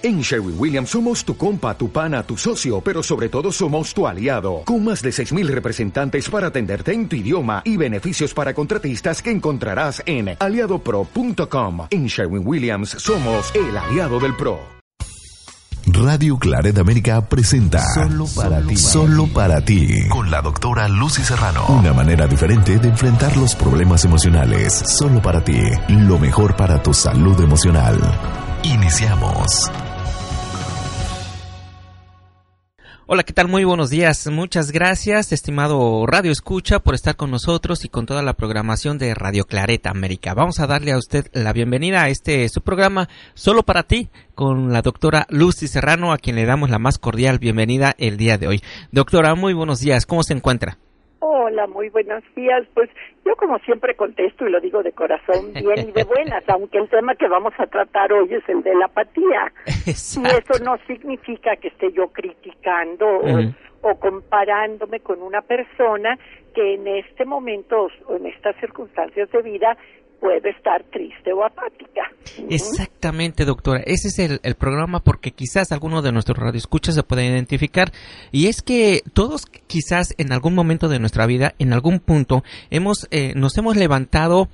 En Sherwin Williams somos tu compa, tu pana, tu socio, pero sobre todo somos tu aliado, con más de 6.000 representantes para atenderte en tu idioma y beneficios para contratistas que encontrarás en aliadopro.com. En Sherwin Williams somos el aliado del PRO. Radio Claret América presenta Solo para ti. Solo para ti. Con la doctora Lucy Serrano. Una manera diferente de enfrentar los problemas emocionales. Solo para ti. Lo mejor para tu salud emocional. Iniciamos. Hola, ¿qué tal? Muy buenos días. Muchas gracias, estimado Radio Escucha, por estar con nosotros y con toda la programación de Radio Clareta América. Vamos a darle a usted la bienvenida a este su programa solo para ti con la doctora Lucy Serrano, a quien le damos la más cordial bienvenida el día de hoy. Doctora, muy buenos días. ¿Cómo se encuentra? Hola, muy buenos días. Pues yo como siempre contesto y lo digo de corazón bien y de buenas, aunque el tema que vamos a tratar hoy es el de la apatía. Y eso no significa que esté yo criticando o, o, comparándome con una persona que en este momento o en estas circunstancias de vida puede estar triste o apática. Exactamente, doctora. Ese es el, programa porque quizás alguno de nuestros radioescuchas se pueda identificar. Y es que todos quizás en algún momento de nuestra vida, en algún punto, hemos, eh, nos hemos levantado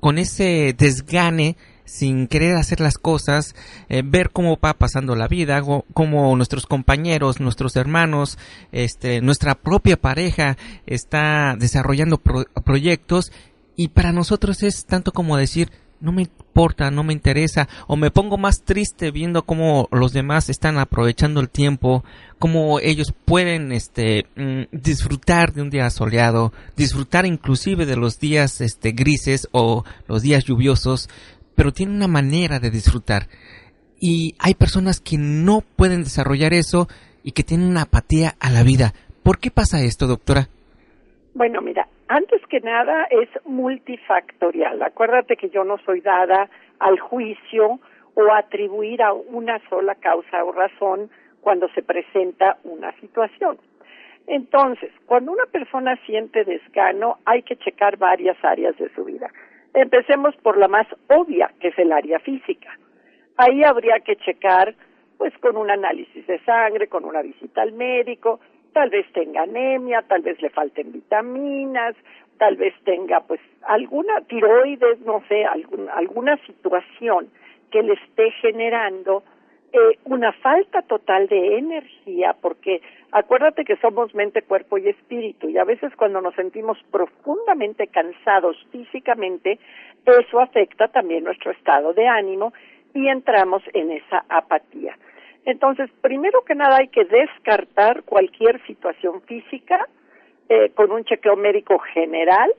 con ese desgane sin querer hacer las cosas, eh, ver cómo va pasando la vida, cómo nuestros compañeros, nuestros hermanos, este, nuestra propia pareja está desarrollando proyectos y para nosotros es tanto como decir, no me importa, no me interesa, o me pongo más triste viendo cómo los demás están aprovechando el tiempo, cómo ellos pueden este mm, disfrutar de un día soleado, disfrutar inclusive de los días este grises o los días lluviosos, pero tienen una manera de disfrutar. Y hay personas que no pueden desarrollar eso y que tienen una apatía a la vida. ¿Por qué pasa esto, doctora? Bueno, mira, antes que nada es multifactorial. Acuérdate que yo no soy dada al juicio o atribuir a una sola causa o razón cuando se presenta una situación. Entonces, cuando una persona siente desgano, hay que checar varias áreas de su vida. Empecemos por la más obvia, que es el área física. Ahí habría que checar, pues, con un análisis de sangre, con una visita al médico, tal vez tenga anemia, tal vez le falten vitaminas, tal vez tenga pues alguna tiroides, no sé, alguna situación que le esté generando eh, una falta total de energía, porque acuérdate que somos mente, cuerpo y espíritu, y a veces cuando nos sentimos profundamente cansados físicamente, eso afecta también nuestro estado de ánimo y entramos en esa apatía. Entonces, primero que nada hay que descartar cualquier situación física eh, con un chequeo médico general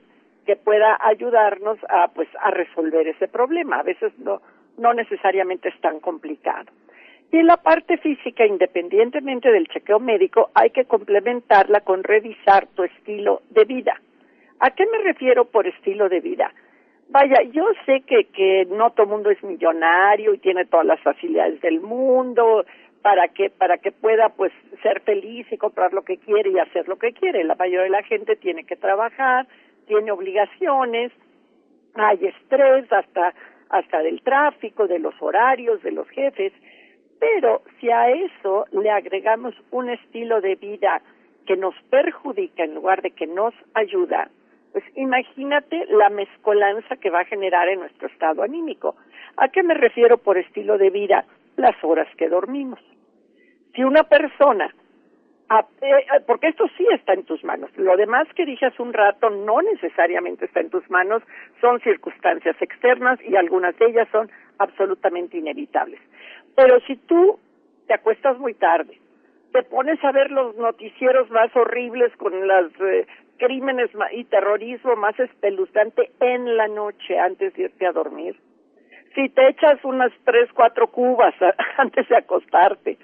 que pueda ayudarnos a pues a resolver ese problema. A veces no no necesariamente es tan complicado. Y en la parte física, independientemente del chequeo médico, hay que complementarla con revisar tu estilo de vida. ¿A qué me refiero por estilo de vida? Vaya, yo sé que, que no todo mundo es millonario y tiene todas las facilidades del mundo. Para que, para que pueda pues ser feliz y comprar lo que quiere y hacer lo que quiere. La mayoría de la gente tiene que trabajar, tiene obligaciones, hay estrés hasta, hasta del tráfico, de los horarios, de los jefes, pero si a eso le agregamos un estilo de vida que nos perjudica en lugar de que nos ayuda, pues imagínate la mezcolanza que va a generar en nuestro estado anímico. ¿A qué me refiero por estilo de vida? Las horas que dormimos. Si una persona, eh, eh, porque esto sí está en tus manos, lo demás que dije hace un rato no necesariamente está en tus manos, son circunstancias externas y algunas de ellas son absolutamente inevitables. Pero si tú te acuestas muy tarde, te pones a ver los noticieros más horribles con las eh, crímenes y terrorismo más espeluznante en la noche antes de irte a dormir. Si te echas unas tres, cuatro cubas antes de acostarte,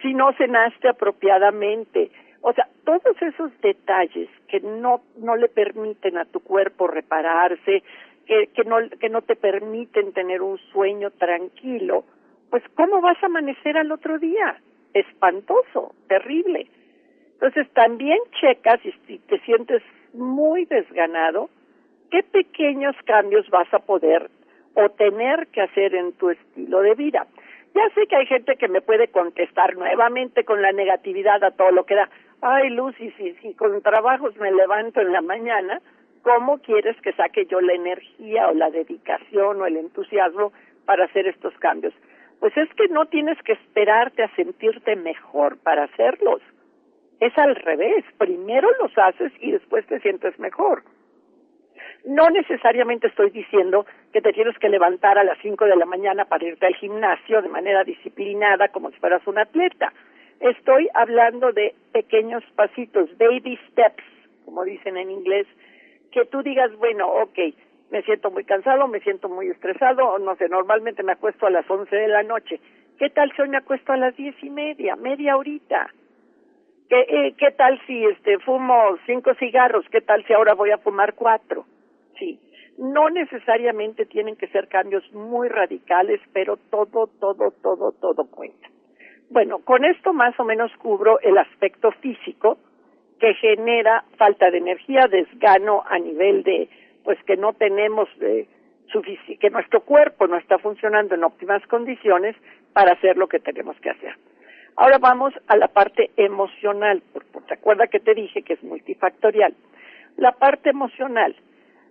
si no cenaste apropiadamente, o sea, todos esos detalles que no, no le permiten a tu cuerpo repararse, que, que, no, que no te permiten tener un sueño tranquilo, pues ¿cómo vas a amanecer al otro día? Espantoso, terrible. Entonces también checas si te sientes muy desganado, qué pequeños cambios vas a poder o tener que hacer en tu estilo de vida. Ya sé que hay gente que me puede contestar nuevamente con la negatividad a todo lo que da. Ay, Lucy, si con trabajos me levanto en la mañana, ¿cómo quieres que saque yo la energía o la dedicación o el entusiasmo para hacer estos cambios? Pues es que no tienes que esperarte a sentirte mejor para hacerlos. Es al revés, primero los haces y después te sientes mejor. No necesariamente estoy diciendo que te tienes que levantar a las 5 de la mañana para irte al gimnasio de manera disciplinada como si fueras un atleta. Estoy hablando de pequeños pasitos, baby steps, como dicen en inglés, que tú digas, bueno, ok, me siento muy cansado, me siento muy estresado, o no sé, normalmente me acuesto a las 11 de la noche. ¿Qué tal si hoy me acuesto a las diez y media, media horita? ¿Qué, eh, ¿Qué tal si este fumo cinco cigarros? ¿Qué tal si ahora voy a fumar cuatro? Sí, no necesariamente tienen que ser cambios muy radicales, pero todo, todo, todo, todo cuenta. Bueno, con esto más o menos cubro el aspecto físico que genera falta de energía, desgano a nivel de pues que no tenemos eh, que nuestro cuerpo no está funcionando en óptimas condiciones para hacer lo que tenemos que hacer. Ahora vamos a la parte emocional, porque te acuerdas que te dije que es multifactorial. La parte emocional.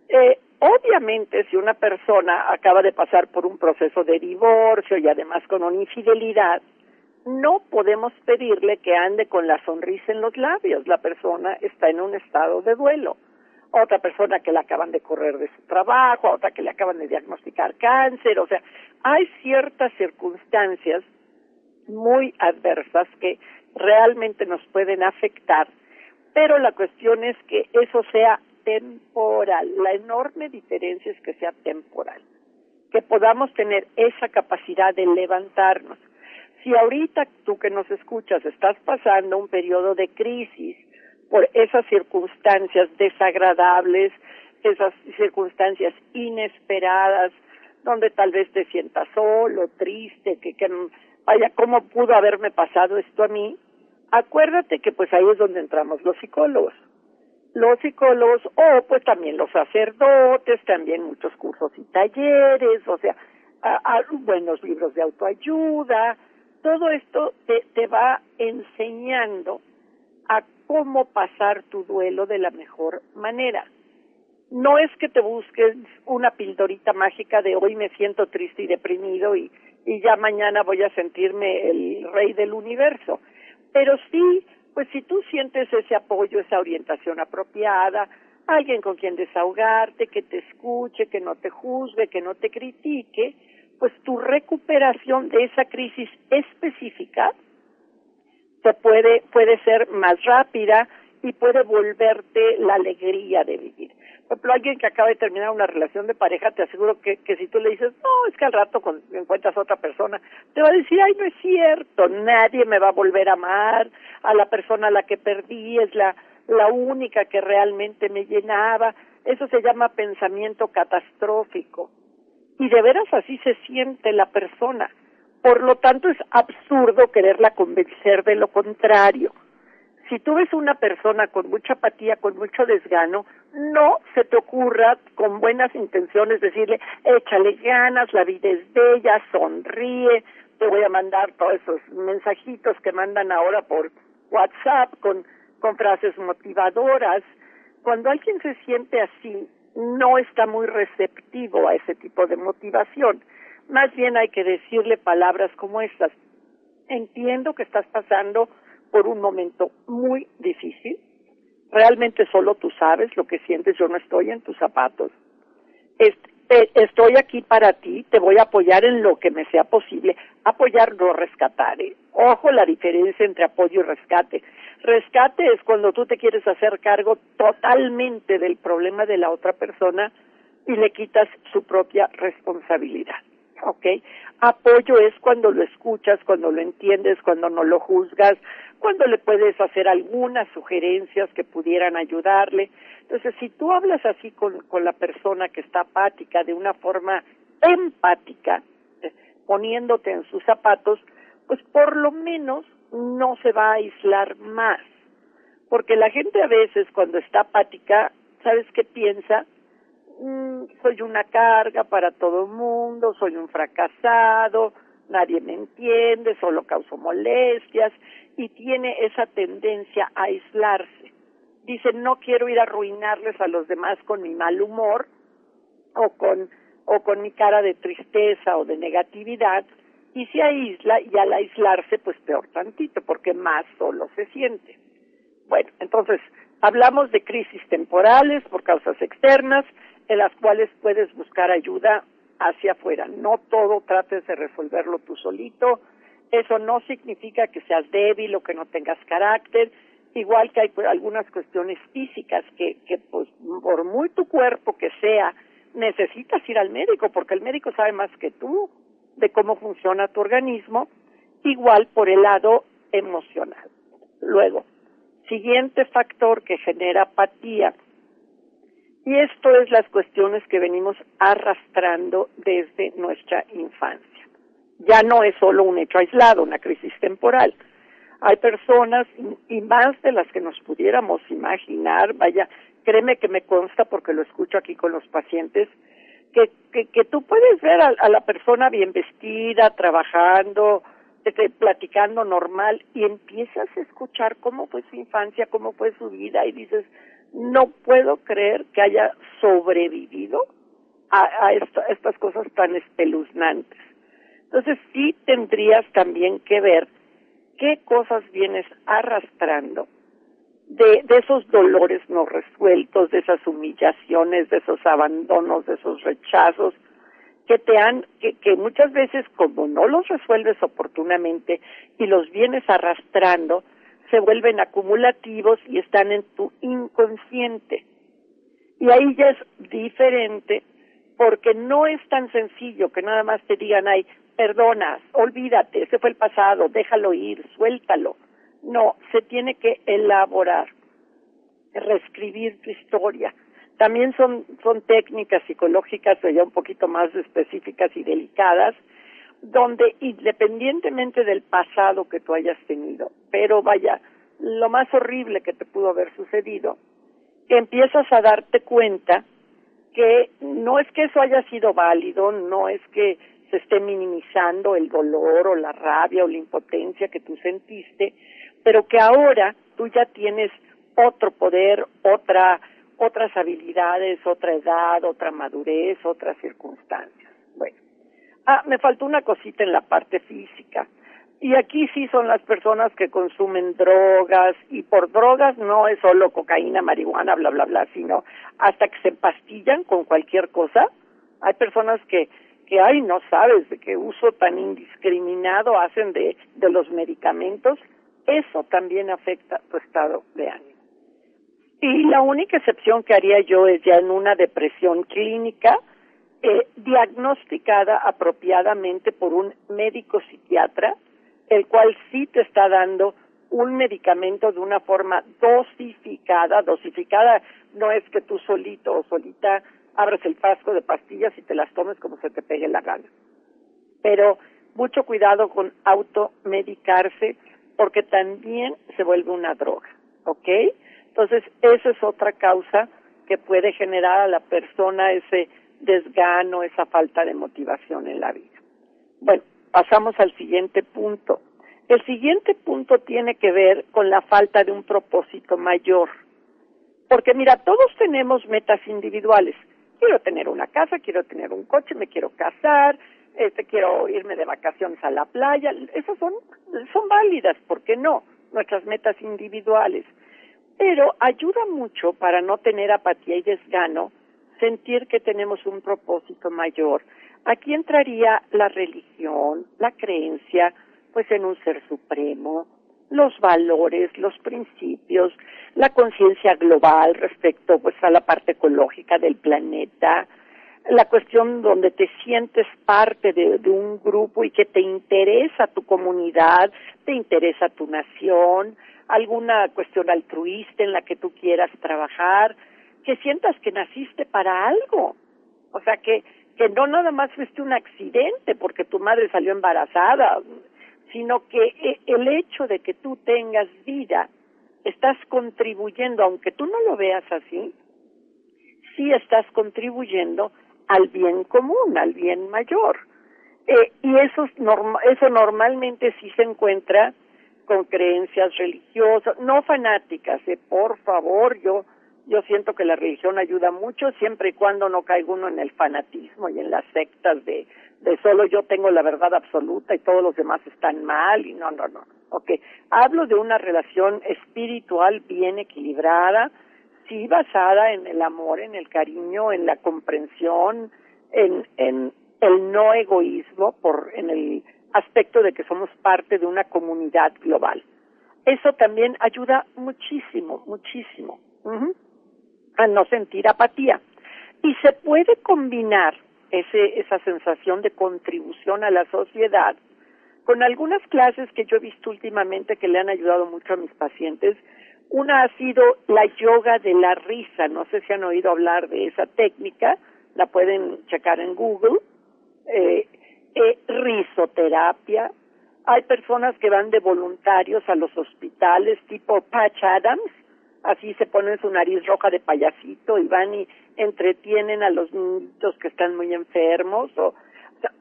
Eh, obviamente, si una persona acaba de pasar por un proceso de divorcio y además con una infidelidad, no podemos pedirle que ande con la sonrisa en los labios. La persona está en un estado de duelo otra persona que le acaban de correr de su trabajo, otra que le acaban de diagnosticar cáncer, o sea, hay ciertas circunstancias muy adversas que realmente nos pueden afectar, pero la cuestión es que eso sea temporal. La enorme diferencia es que sea temporal, que podamos tener esa capacidad de levantarnos. Si ahorita tú que nos escuchas estás pasando un periodo de crisis, por esas circunstancias desagradables, esas circunstancias inesperadas, donde tal vez te sientas solo, triste, que, que vaya, ¿cómo pudo haberme pasado esto a mí? Acuérdate que pues ahí es donde entramos los psicólogos. Los psicólogos, o pues también los sacerdotes, también muchos cursos y talleres, o sea, buenos libros de autoayuda, todo esto te, te va enseñando a cómo pasar tu duelo de la mejor manera. No es que te busques una pildorita mágica de hoy me siento triste y deprimido y, y ya mañana voy a sentirme el rey del universo. Pero sí, pues si tú sientes ese apoyo, esa orientación apropiada, alguien con quien desahogarte, que te escuche, que no te juzgue, que no te critique, pues tu recuperación de esa crisis específica se puede, puede ser más rápida y puede volverte la alegría de vivir. Por ejemplo, alguien que acaba de terminar una relación de pareja, te aseguro que, que si tú le dices, no, es que al rato encuentras a otra persona, te va a decir, ay, no es cierto, nadie me va a volver a amar, a la persona a la que perdí es la, la única que realmente me llenaba. Eso se llama pensamiento catastrófico. Y de veras así se siente la persona. Por lo tanto, es absurdo quererla convencer de lo contrario. Si tú ves una persona con mucha apatía, con mucho desgano, no se te ocurra con buenas intenciones decirle, échale ganas, la vida es bella, sonríe, te voy a mandar todos esos mensajitos que mandan ahora por WhatsApp con, con frases motivadoras. Cuando alguien se siente así, no está muy receptivo a ese tipo de motivación. Más bien hay que decirle palabras como estas. Entiendo que estás pasando por un momento muy difícil. Realmente solo tú sabes lo que sientes. Yo no estoy en tus zapatos. Estoy aquí para ti. Te voy a apoyar en lo que me sea posible. Apoyar no rescatar. ¿eh? Ojo la diferencia entre apoyo y rescate. Rescate es cuando tú te quieres hacer cargo totalmente del problema de la otra persona y le quitas su propia responsabilidad. ¿Ok? Apoyo es cuando lo escuchas, cuando lo entiendes, cuando no lo juzgas, cuando le puedes hacer algunas sugerencias que pudieran ayudarle. Entonces, si tú hablas así con, con la persona que está apática de una forma empática, eh, poniéndote en sus zapatos, pues por lo menos no se va a aislar más. Porque la gente a veces cuando está apática, ¿sabes qué piensa? Mm, soy una carga para todo el mundo, soy un fracasado, nadie me entiende, solo causo molestias y tiene esa tendencia a aislarse. Dice, no quiero ir a arruinarles a los demás con mi mal humor o con, o con mi cara de tristeza o de negatividad y se aísla y al aislarse pues peor tantito porque más solo se siente. Bueno, entonces hablamos de crisis temporales por causas externas en las cuales puedes buscar ayuda hacia afuera. No todo trates de resolverlo tú solito. Eso no significa que seas débil o que no tengas carácter. Igual que hay algunas cuestiones físicas que, que pues por muy tu cuerpo que sea, necesitas ir al médico porque el médico sabe más que tú de cómo funciona tu organismo, igual por el lado emocional. Luego, siguiente factor que genera apatía y esto es las cuestiones que venimos arrastrando desde nuestra infancia. Ya no es solo un hecho aislado, una crisis temporal. Hay personas, y más de las que nos pudiéramos imaginar, vaya, créeme que me consta porque lo escucho aquí con los pacientes, que, que, tú puedes ver a, la persona bien vestida, trabajando, platicando normal, y empiezas a escuchar cómo fue su infancia, cómo fue su vida, y dices, no puedo creer que haya sobrevivido a, estas cosas tan espeluznantes. Entonces sí tendrías también que ver qué cosas vienes arrastrando de, de esos dolores no resueltos, de esas humillaciones, de esos abandonos, de esos rechazos que te han, que, que muchas veces como no los resuelves oportunamente y los vienes arrastrando, se vuelven acumulativos y están en tu inconsciente. Y ahí ya es diferente porque no es tan sencillo que nada más te digan, ay, perdonas, olvídate, ese fue el pasado, déjalo ir, suéltalo. No, se tiene que elaborar, reescribir tu historia. También son, son técnicas psicológicas ya un poquito más específicas y delicadas, donde independientemente del pasado que tú hayas tenido, pero vaya, lo más horrible que te pudo haber sucedido, empiezas a darte cuenta que no es que eso haya sido válido, no es que se esté minimizando el dolor o la rabia o la impotencia que tú sentiste, pero que ahora tú ya tienes otro poder, otra, otras habilidades, otra edad, otra madurez, otras circunstancias. Bueno, Ah, me faltó una cosita en la parte física. Y aquí sí son las personas que consumen drogas, y por drogas no es solo cocaína, marihuana, bla, bla, bla, sino hasta que se pastillan con cualquier cosa. Hay personas que, que ay, no sabes de qué uso tan indiscriminado hacen de, de los medicamentos. Eso también afecta tu estado de ánimo. Y la única excepción que haría yo es ya en una depresión clínica, eh, diagnosticada apropiadamente por un médico psiquiatra, el cual sí te está dando un medicamento de una forma dosificada, dosificada no es que tú solito o solita abres el frasco de pastillas y te las tomes como se te pegue la gana. Pero mucho cuidado con automedicarse porque también se vuelve una droga, ¿ok? Entonces, esa es otra causa que puede generar a la persona ese desgano, esa falta de motivación en la vida. Bueno, pasamos al siguiente punto. El siguiente punto tiene que ver con la falta de un propósito mayor. Porque mira, todos tenemos metas individuales. Quiero tener una casa, quiero tener un coche, me quiero casar, este, quiero irme de vacaciones a la playa. Esas son, son válidas, ¿por qué no? Nuestras metas individuales. Pero ayuda mucho para no tener apatía y desgano sentir que tenemos un propósito mayor. Aquí entraría la religión, la creencia, pues en un ser supremo, los valores, los principios, la conciencia global respecto pues a la parte ecológica del planeta, la cuestión donde te sientes parte de, un grupo y que te interesa tu comunidad, te interesa tu nación, alguna cuestión altruista en la que tú quieras trabajar, que sientas que naciste para algo. O sea, que, que no nada más fuiste un accidente porque tu madre salió embarazada, sino que eh, el hecho de que tú tengas vida, estás contribuyendo, aunque tú no lo veas así, sí estás contribuyendo al bien común, al bien mayor. Eh, y eso, eso normalmente sí se encuentra con creencias religiosas, no fanáticas, eh, por favor, yo yo siento que la religión ayuda mucho siempre y cuando no caiga uno en el fanatismo y en las sectas de, solo yo tengo la verdad absoluta y todos los demás están mal y no, no, no. Ok, hablo de una relación espiritual bien equilibrada, sí basada en el amor, en el cariño, en la comprensión, en, en el no egoísmo, por, en el aspecto de que somos parte de una comunidad global. Eso también ayuda muchísimo, muchísimo a no sentir apatía. Y se puede combinar ese, esa sensación de contribución a la sociedad con algunas clases que yo he visto últimamente que le han ayudado mucho a mis pacientes. Una ha sido la yoga de la risa, no sé si han oído hablar de esa técnica, la pueden checar en Google. Eh, eh, risoterapia. Hay personas que van de voluntarios a los hospitales, tipo Patch Adams, así se ponen su nariz roja de payasito y van y entretienen a los niños que están muy enfermos o,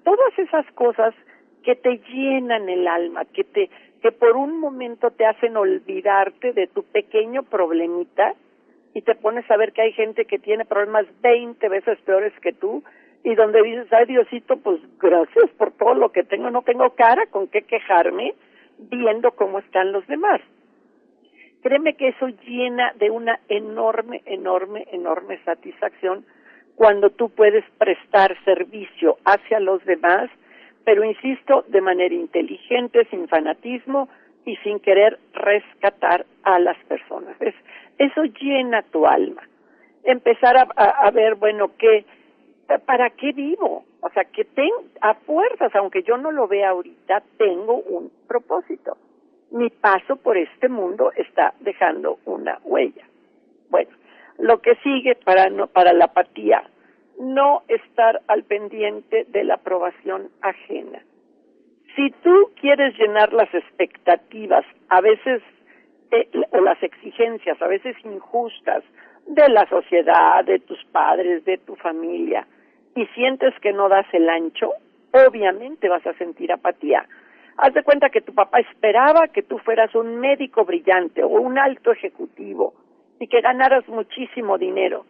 todas esas cosas que te llenan el alma, que te que por un momento te hacen olvidarte de tu pequeño problemita y te pones a ver que hay gente que tiene problemas 20 veces peores que tú y donde dices, ay Diosito, pues gracias por todo lo que tengo, no tengo cara con qué quejarme viendo cómo están los demás. Créeme que eso llena de una enorme, enorme, enorme satisfacción cuando tú puedes prestar servicio hacia los demás, pero insisto, de manera inteligente, sin fanatismo y sin querer rescatar a las personas. eso llena tu alma. Empezar a, ver, bueno, ¿qué, ¿para qué vivo? O sea, que ten, a fuerzas, aunque yo no lo vea ahorita, tengo un propósito mi paso por este mundo está dejando una huella. Bueno, lo que sigue para, no, para la apatía, no estar al pendiente de la aprobación ajena. Si tú quieres llenar las expectativas, a veces, eh, o las exigencias, a veces injustas, de la sociedad, de tus padres, de tu familia, y sientes que no das el ancho, obviamente vas a sentir apatía Haz de cuenta que tu papá esperaba que tú fueras un médico brillante o un alto ejecutivo y que ganaras muchísimo dinero.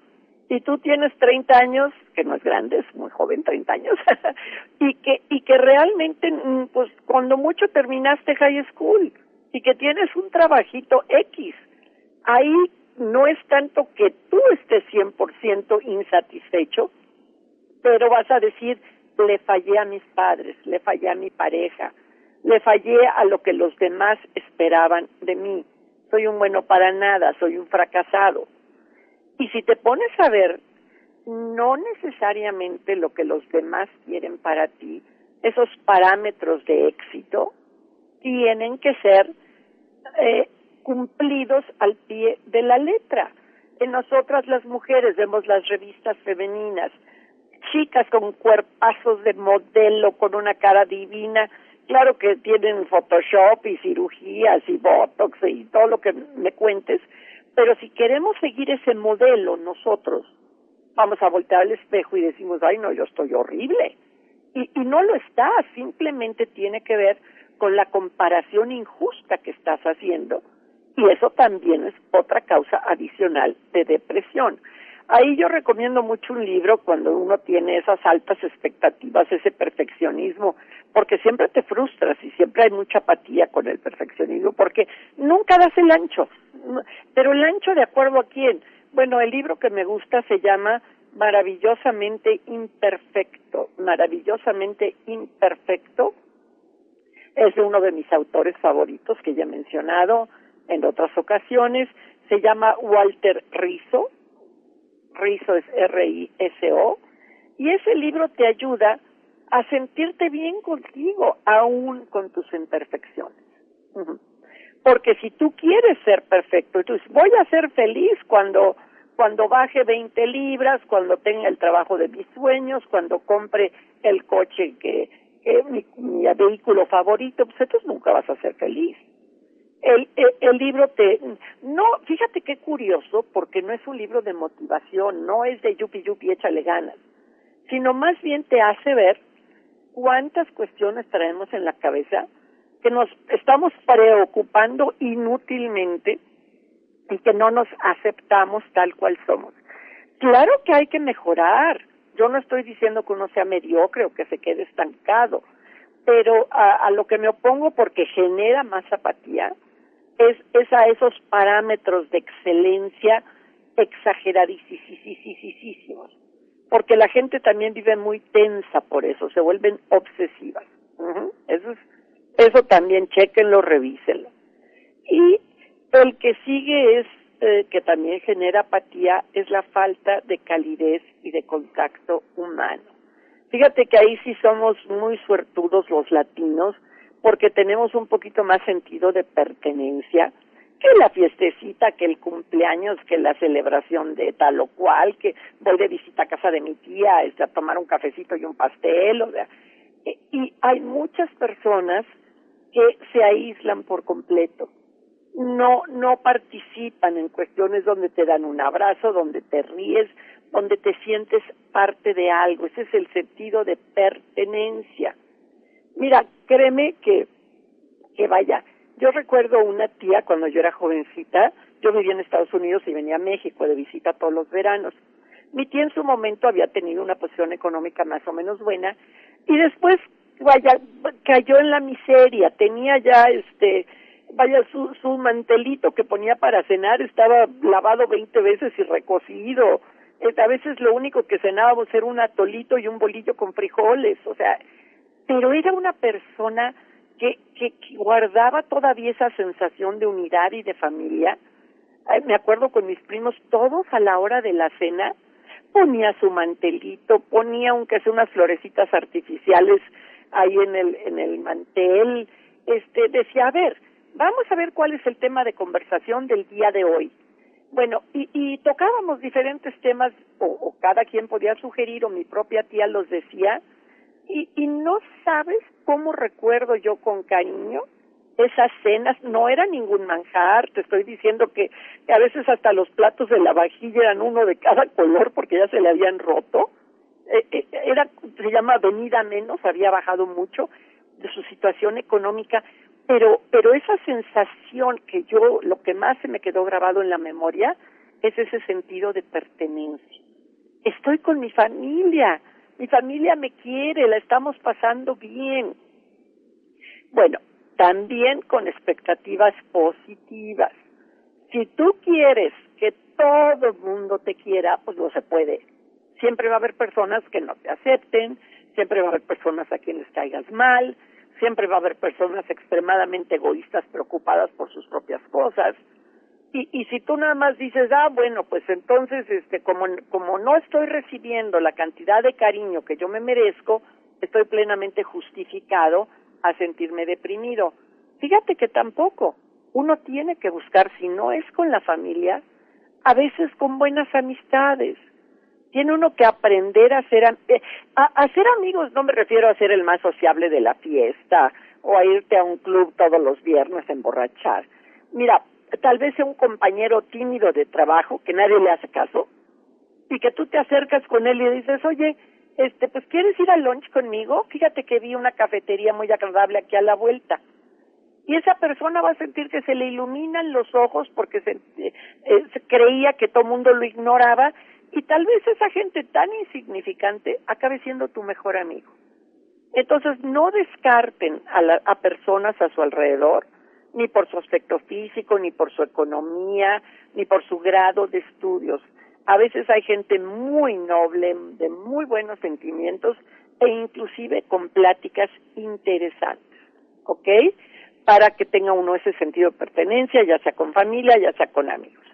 Y tú tienes 30 años, que no es grande, es muy joven, 30 años, y que y que realmente mm, pues cuando mucho terminaste high school y que tienes un trabajito X. Ahí no es tanto que tú estés 100% insatisfecho, pero vas a decir, le fallé a mis padres, le fallé a mi pareja, le fallé a lo que los demás esperaban de mí. Soy un bueno para nada, soy un fracasado. Y si te pones a ver, no necesariamente lo que los demás quieren para ti, esos parámetros de éxito, tienen que ser eh, cumplidos al pie de la letra. En nosotras las mujeres vemos las revistas femeninas, chicas con cuerpazos de modelo, con una cara divina, Claro que tienen Photoshop y cirugías y Botox y todo lo que me cuentes, pero si queremos seguir ese modelo nosotros, vamos a voltear al espejo y decimos, ay no, yo estoy horrible. Y, y no lo está, simplemente tiene que ver con la comparación injusta que estás haciendo. Y eso también es otra causa adicional de depresión. Ahí yo recomiendo mucho un libro cuando uno tiene esas altas expectativas, ese perfeccionismo, porque siempre te frustras y siempre hay mucha apatía con el perfeccionismo, porque nunca das el ancho. Pero el ancho de acuerdo a quién? Bueno, el libro que me gusta se llama Maravillosamente Imperfecto, Maravillosamente Imperfecto. Es de uno de mis autores favoritos que ya he mencionado en otras ocasiones. Se llama Walter Rizzo Rizo es R-I-S-O, y ese libro te ayuda a sentirte bien contigo, aún con tus imperfecciones. Porque si tú quieres ser perfecto, entonces voy a ser feliz cuando cuando baje 20 libras, cuando tenga el trabajo de mis sueños, cuando compre el coche que, que mi, mi vehículo favorito, pues entonces nunca vas a ser feliz el, libro te... No, fíjate qué curioso, porque no es un libro de motivación, no es de yupi yupi, échale ganas, sino más bien te hace ver cuántas cuestiones traemos en la cabeza que nos estamos preocupando inútilmente y que no nos aceptamos tal cual somos. Claro que hay que mejorar. Yo no estoy diciendo que uno sea mediocre o que se quede estancado, pero a lo que me opongo porque genera más apatía es, es a esos parámetros de excelencia exageradísimos. Porque la gente también vive muy tensa por eso, se vuelven obsesivas. Eso es, eso también chequenlo, revísenlo. Y el que sigue es eh, que también genera apatía es la falta de calidez y de contacto humano. Fíjate que ahí sí somos muy suertudos los latinos porque tenemos un poquito más sentido de pertenencia que la fiestecita, que el cumpleaños, que la celebración de tal o cual, que voy de visita a casa de mi tía este, a tomar un cafecito y un pastel, o sea, eh, y hay muchas personas que se aíslan por completo, no, no participan en cuestiones donde te dan un abrazo, donde te ríes, donde te sientes parte de algo, ese es el sentido de pertenencia. Mira, créeme que, que vaya, yo recuerdo una tía cuando yo era jovencita, yo vivía en Estados Unidos y venía a México de visita todos los veranos. Mi tía en su momento había tenido una posición económica más o menos buena y después, vaya, cayó en la miseria, tenía ya este, vaya, su, su mantelito que ponía para cenar estaba lavado veinte veces y recocido. A veces lo único que cenábamos era un atolito y un bolillo con frijoles, o sea, pero era una persona que, que, guardaba todavía esa sensación de unidad y de familia. me acuerdo con mis primos, todos a la hora de la cena, ponía su mantelito, ponía aunque sea unas florecitas artificiales ahí en el, en el mantel, este, decía, a ver, vamos a ver cuál es el tema de conversación del día de hoy. Bueno, y, y tocábamos diferentes temas, o, o cada quien podía sugerir, o mi propia tía los decía, y, y no sabes cómo recuerdo yo con cariño esas cenas, no era ningún manjar, te estoy diciendo que, a veces hasta los platos de la vajilla eran uno de cada color porque ya se le habían roto, eh, eh, era, se llama venida menos, había bajado mucho de su situación económica, pero, pero esa sensación que yo, lo que más se me quedó grabado en la memoria, es ese sentido de pertenencia. Estoy con mi familia, mi familia me quiere, la estamos pasando bien. Bueno, también con expectativas positivas. Si tú quieres que todo el mundo te quiera, pues no se puede. Siempre va a haber personas que no te acepten, siempre va a haber personas a quienes caigas mal, siempre va a haber personas extremadamente egoístas preocupadas por sus propias cosas. Y, y si tú nada más dices, ah, bueno, pues entonces, este, como, como no estoy recibiendo la cantidad de cariño que yo me merezco, estoy plenamente justificado a sentirme deprimido. Fíjate que tampoco. Uno tiene que buscar, si no es con la familia, a veces con buenas amistades. Tiene uno que aprender a ser, eh, a, a ser amigos, no me refiero a ser el más sociable de la fiesta o a irte a un club todos los viernes a emborrachar. Mira, tal vez sea un compañero tímido de trabajo que nadie le hace caso y que tú te acercas con él y dices, oye, este, pues quieres ir al lunch conmigo? Fíjate que vi una cafetería muy agradable aquí a la vuelta. Y esa persona va a sentir que se le iluminan los ojos porque se, eh, se creía que todo mundo lo ignoraba y tal vez esa gente tan insignificante acabe siendo tu mejor amigo. Entonces no descarten a, la, a personas a su alrededor ni por su aspecto físico, ni por su economía, ni por su grado de estudios. A veces hay gente muy noble, de muy buenos sentimientos e inclusive con pláticas interesantes, ¿ok? Para que tenga uno ese sentido de pertenencia, ya sea con familia, ya sea con amigos.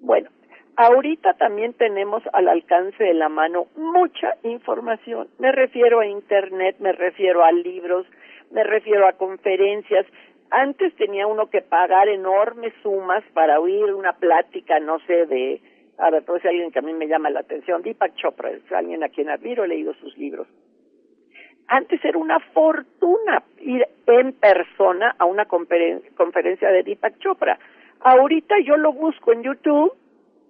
Bueno, ahorita también tenemos al alcance de la mano mucha información. Me refiero a Internet, me refiero a libros, me refiero a conferencias, antes tenía uno que pagar enormes sumas para oír una plática, no sé, de, a ver, pues alguien que a mí me llama la atención, Deepak Chopra, es alguien a quien admiro, he leído sus libros. Antes era una fortuna ir en persona a una conferencia de Deepak Chopra. Ahorita yo lo busco en YouTube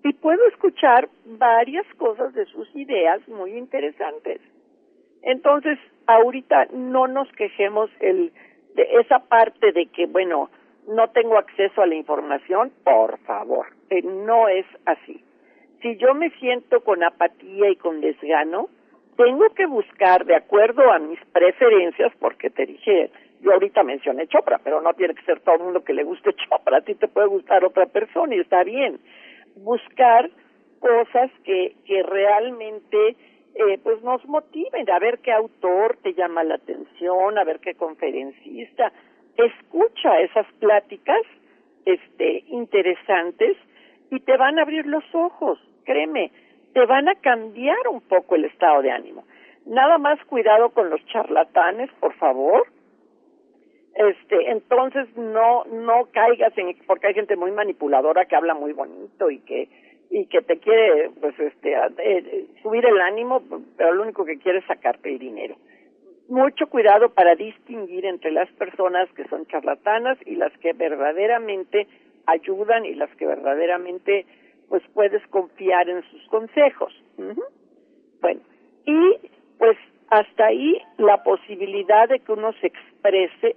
y puedo escuchar varias cosas de sus ideas muy interesantes. Entonces, ahorita no nos quejemos el, de esa parte de que, bueno, no tengo acceso a la información, por favor, no es así. Si yo me siento con apatía y con desgano, tengo que buscar de acuerdo a mis preferencias, porque te dije, yo ahorita mencioné Chopra, pero no tiene que ser todo el mundo que le guste Chopra, a ti te puede gustar otra persona y está bien. Buscar cosas que, que realmente eh, pues nos motiven, a ver qué autor te llama la atención, a ver qué conferencista, escucha esas pláticas este interesantes y te van a abrir los ojos, créeme, te van a cambiar un poco el estado de ánimo. Nada más cuidado con los charlatanes, por favor. Este, entonces no no caigas en porque hay gente muy manipuladora que habla muy bonito y que y que te quiere pues este eh, subir el ánimo, pero lo único que quiere es sacarte el dinero. Mucho cuidado para distinguir entre las personas que son charlatanas y las que verdaderamente ayudan y las que verdaderamente pues puedes confiar en sus consejos. Bueno, y pues hasta ahí la posibilidad de que uno se exprese.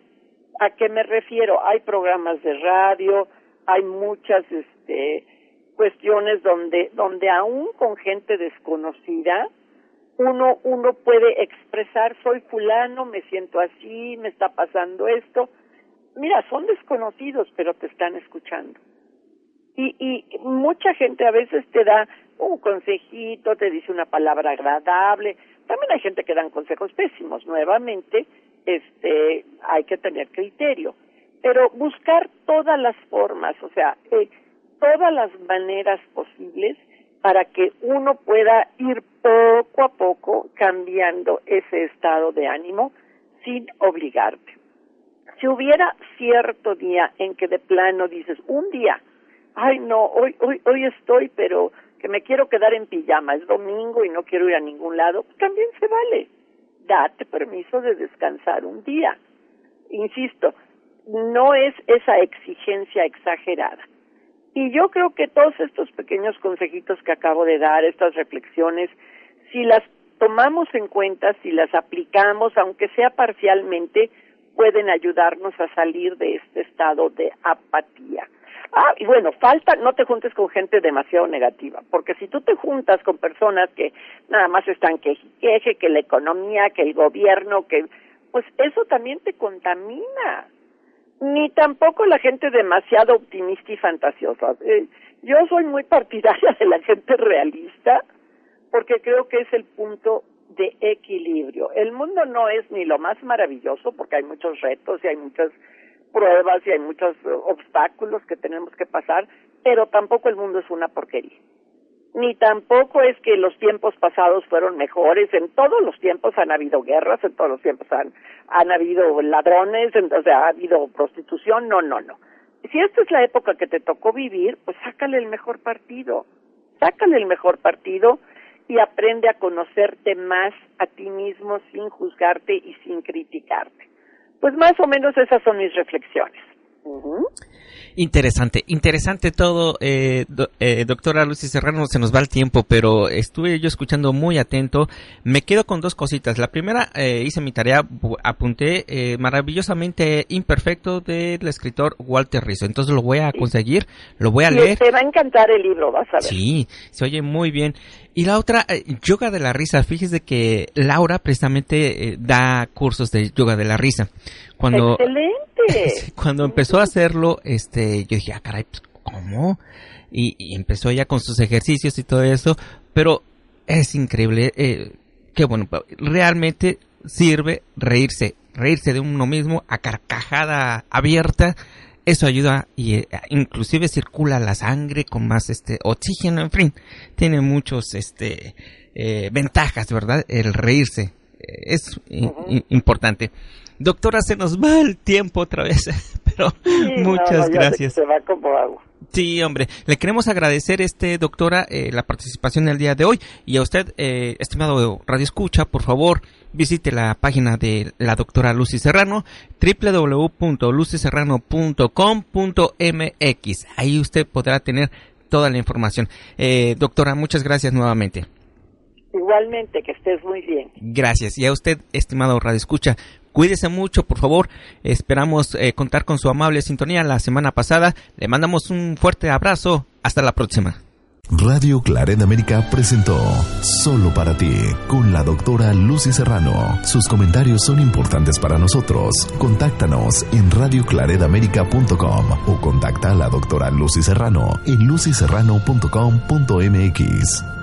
¿A qué me refiero? Hay programas de radio, hay muchas este cuestiones donde donde aún con gente desconocida uno uno puede expresar soy fulano, me siento así, me está pasando esto. Mira, son desconocidos, pero te están escuchando y, y mucha gente a veces te da un consejito, te dice una palabra agradable. También hay gente que dan consejos pésimos. Nuevamente, este, hay que tener criterio. Pero buscar todas las formas, o sea, eh, todas las maneras posibles para que uno pueda ir poco a poco cambiando ese estado de ánimo sin obligarte. Si hubiera cierto día en que de plano dices, un día ay no, hoy, hoy, hoy estoy, pero que me quiero quedar en pijama, es domingo y no quiero ir a ningún lado, pues también se vale. Date permiso de descansar un día. Insisto, no es esa exigencia exagerada. Y yo creo que todos estos pequeños consejitos que acabo de dar, estas reflexiones, si las tomamos en cuenta, si las aplicamos, aunque sea parcialmente, pueden ayudarnos a salir de este estado de apatía. Ah, y bueno, falta, no te juntes con gente demasiado negativa, porque si tú te juntas con personas que nada más están que queje, que la economía, que el gobierno, que pues eso también te contamina. Ni tampoco la gente demasiado optimista y fantasiosa. Eh, yo soy muy partidaria de la gente realista, porque creo que es el punto de equilibrio. El mundo no es ni lo más maravilloso, porque hay muchos retos y hay muchas pruebas y hay muchos obstáculos que tenemos que pasar, pero tampoco el mundo es una porquería. Ni tampoco es que los tiempos pasados fueron mejores. En todos los tiempos han habido guerras, en todos los tiempos han, han habido ladrones, en, ha habido prostitución. No, no, no. Si esta es la época que te tocó vivir, pues sácale el mejor partido. Sácale el mejor partido y aprende a conocerte más a ti mismo sin juzgarte y sin criticarte. Pues más o menos esas son mis reflexiones. Interesante, interesante todo, eh, eh, doctora Lucy Serrano, se nos va el tiempo, pero estuve yo escuchando muy atento. Me quedo con dos cositas. La primera, eh, hice mi tarea, apunté eh, maravillosamente imperfecto del escritor Walter Rizzo. Entonces lo voy a conseguir, lo voy a leer. Te va a encantar el libro, vas a ver. Sí, se oye muy bien. Y la otra, eh, yoga de la risa. Fíjese que Laura precisamente da cursos de yoga de la risa. Cuando, Excelente. Cuando empezó a hacerlo, este, yo dije, ah, caray, pues, ¿cómo? Y, empezó ya con sus ejercicios y todo eso, pero es increíble, eh, que bueno, realmente sirve reírse, reírse de uno mismo a carcajada abierta, eso ayuda y eh, inclusive circula la sangre con más este oxígeno, en fin, tiene muchos este eh, ventajas, ¿verdad? El reírse es importante. Doctora, se nos va el tiempo otra vez, pero muchas gracias. Se va como agua. Sí, hombre, le queremos agradecer, este doctora, eh, la participación el día de hoy y a usted, eh, estimado Radio Escucha, por favor, visite la página de la doctora Lucy Serrano, www.lucyserrano.com.mx. Ahí usted podrá tener toda la información. Eh, doctora, muchas gracias nuevamente. Igualmente, que estés muy bien. Gracias. Y a usted, estimado Radio Escucha, cuídese mucho, por favor. Esperamos eh, contar con su amable sintonía la semana pasada. Le mandamos un fuerte abrazo. Hasta la próxima. Radio Claret América presentó Solo para ti con la doctora Lucy Serrano. Sus comentarios son importantes para nosotros. Contáctanos en radioclaredamerica.com o contacta a la doctora Lucy Serrano en lucyserrano.com.mx.